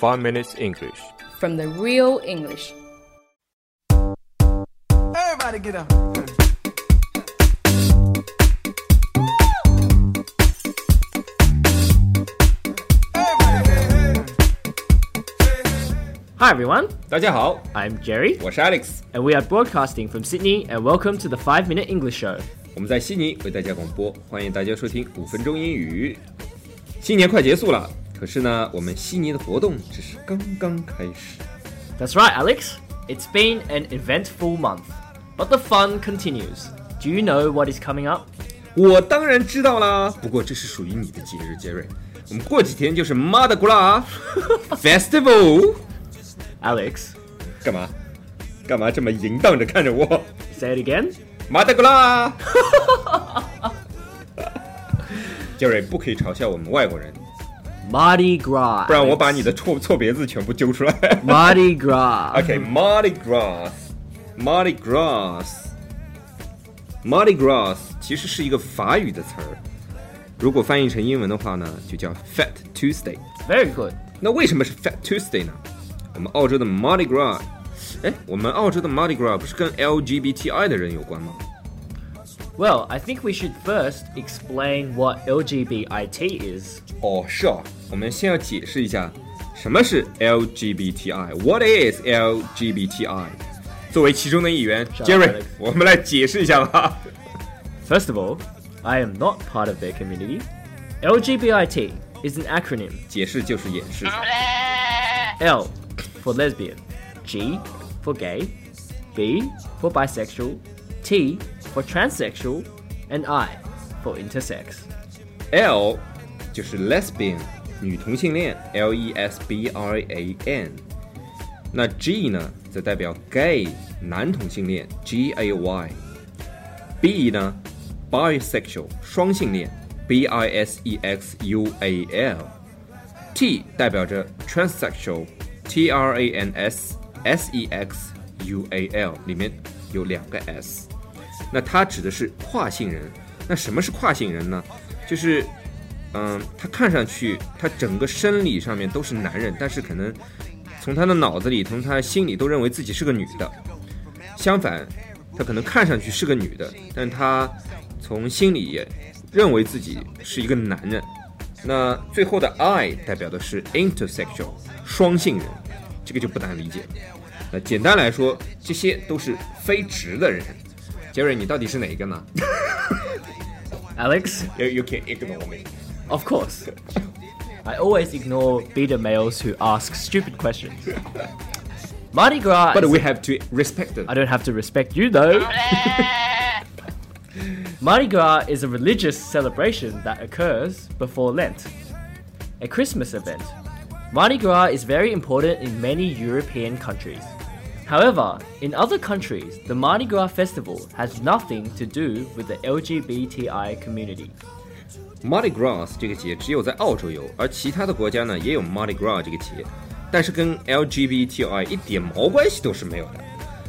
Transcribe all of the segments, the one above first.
5 Minutes English. from the real English. Everybody get up. Hi everyone, 大家好， I'm Jerry, 我是 Alex， and we are broadcasting from Sydney, and welcome to the 5 Minute English Show. 我们在悉尼为大家广播，欢迎大家收听五分钟英语。新年快结束了， 可是呢，我们悉尼的活动只是刚刚开始。 That's right, Alex. It's been an eventful month, but the fun continues. Do you know what is coming up? 我当然知道啦，不过这是属于你的节日，杰瑞。我们过几天就是 Mardi Gras Festival， Alex, 干嘛？干嘛这么淫荡着看着我 say it again. ？Mardi Gras，杰瑞不可以嘲笑我们外国人， Mardi Gras. 不然我把你的错错别字全部揪出来。Mardi Gras. OK，Mardi Gras，Mardi Gras，Mardi Gras 其实是一个法语的词儿，如果翻译成英文的话呢，就叫 Fat Tuesday。Very good. 那为什么是 Fat Tuesday 呢？我们澳洲的 Mardi Gras，哎，我们澳洲的 Mardi Gras 不是跟 LGBTI 的人有关吗？Well, I think we should first explain what LGBTI is. 哦，是哦，我们先要解释一下什么是 LGBTI。What is LGBTI？作为其中的一员 Shut up, ，Jerry， Alex 我们来解释一下吧。 First of all, I am not part of their community. LGBT is an acronym 解释就是掩饰。 L for lesbian, G for gay, B for bisexual, T for transsexual, and I for intersex. L 就是 lesbian 女同性恋，L E S B R A N。那 G 呢，则代表 gay 男同性恋，G A Y。B 呢，bisexual 双性恋，B I S E X U A L。T 代表着 transsexual，T R A N S S E X U A L，里面有两个 S。 那它指的是跨性人。那什么是跨性人呢？就是，嗯，他看上去他整个生理上面都是男人，但是可能从他的脑子里，从他心里都认为自己是个女的。相反，他可能看上去是个女的，但他从心里也认为自己是一个男人。那最后的 I 代表的是 intersexual 双性人，这个就不难理解了。那简单来说，这些都是非直的人。杰瑞，你到底是哪一个呢 Alex, ？You you can ignore me. of course. I always ignore beta males who ask stupid questions. Mardi Gras. But is we a- have to respect them. I don't have to respect you though. Mardi Gras is a religious celebration that occurs before Lent, a Christmas event. Mardi Gras is very important in many European countries. However, in other countries, the Mardi Gras festival has nothing to do with the LGBTI community. Mardi Gras 这个节只有在澳洲有，而其他的国家呢也有 Mardi Gras 这个节，但是跟 LGBTI 一点毛关系都是没有的。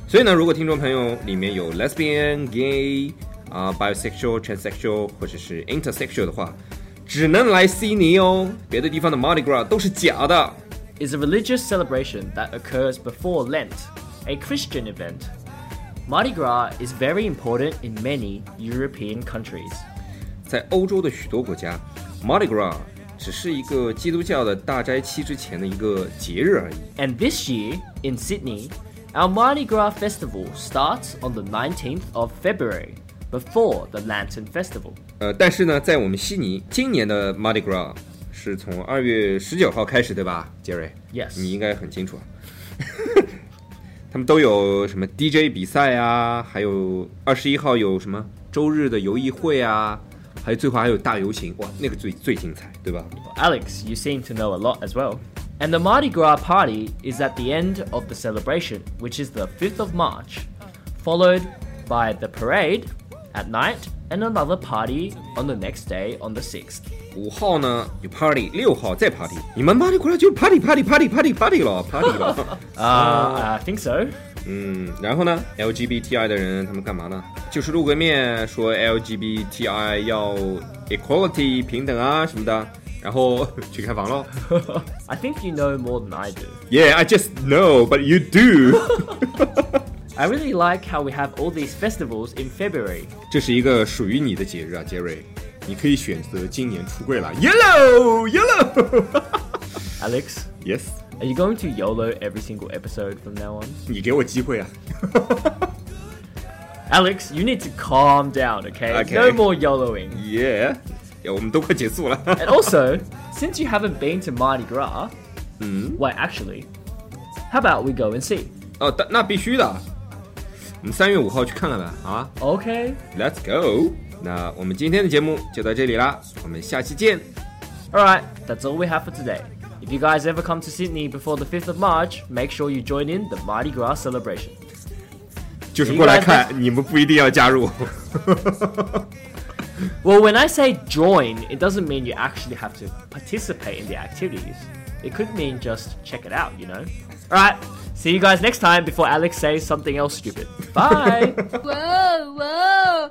所以呢，如果听众朋友里面有 lesbian、gay 啊、bisexual、transsexual 或者是 intersexual 的话，只能来悉尼哦，别的地方的 Mardi Gras 都是假的。 is a religious celebration that occurs before Lent, a Christian event. Mardi Gras is very important in many European countries. 在欧洲的许多国家，Mardi Gras 只是一个基督教的大斋期之前的一个节日而已。 And this year, in Sydney, our Mardi Gras festival starts on the 19th of February, before the Lantern Festival. 呃，但是呢，在我们悉尼，今年的 Mardi Gras 是从二月十九号开始，对吧，杰瑞 Yes 你应该很清楚啊。 他们都有什么 DJ 比赛啊，还有二十一号有什么周日的游艺会啊，还有最后还有大游行，哇，那个最最精彩，对吧？ Alex, you seem to know a lot as well. And the Mardi Gras party is at the end of the celebration, which is the 5th of March, followed by the parade at night and another party on the next day on the 6th. 五号呢有 party，六号再 party，你们 Mardi Gras 就 party party party party party 了，party 了。 Uh, I think so. 嗯，然后呢，LGBTI 的人他们干嘛呢？就是露个面，说 LGBTI 要 equality 平等啊什么的。 然后去开房喽。 I think you know more than I do. Yeah, I just know, but you do 。 I really like how we have all these festivals in February。这是一个属于你的节日啊，杰瑞，你可以选择今年出柜了，YOLO YOLO。Alex, yes, are you going to YOLO every single episode from now on？你给我机会啊。Alex, you need to calm down, okay? okay. No more YOLOing. Yeah. Yeah, also, since you haven't been to Mardi Gras, mm? why actually, how about we go and see? Oh, 哦，那必须的。我们三月五号去看看吧，好啊 Okay. ，Let's go。那我们今天的节目就到这里啦，我们下期见。 Alright, that's all we have for today. If you guys ever come to Sydney before the 5th of March, make sure you join in the Mardi Gras celebration. 就是过来看，你们不一定要加入。 Well, when I say join, it doesn't mean you actually have to participate in the activities. It could mean just check it out, you know? Alright, see you guys next time before Alex says something else stupid. Bye! Whoa, whoa,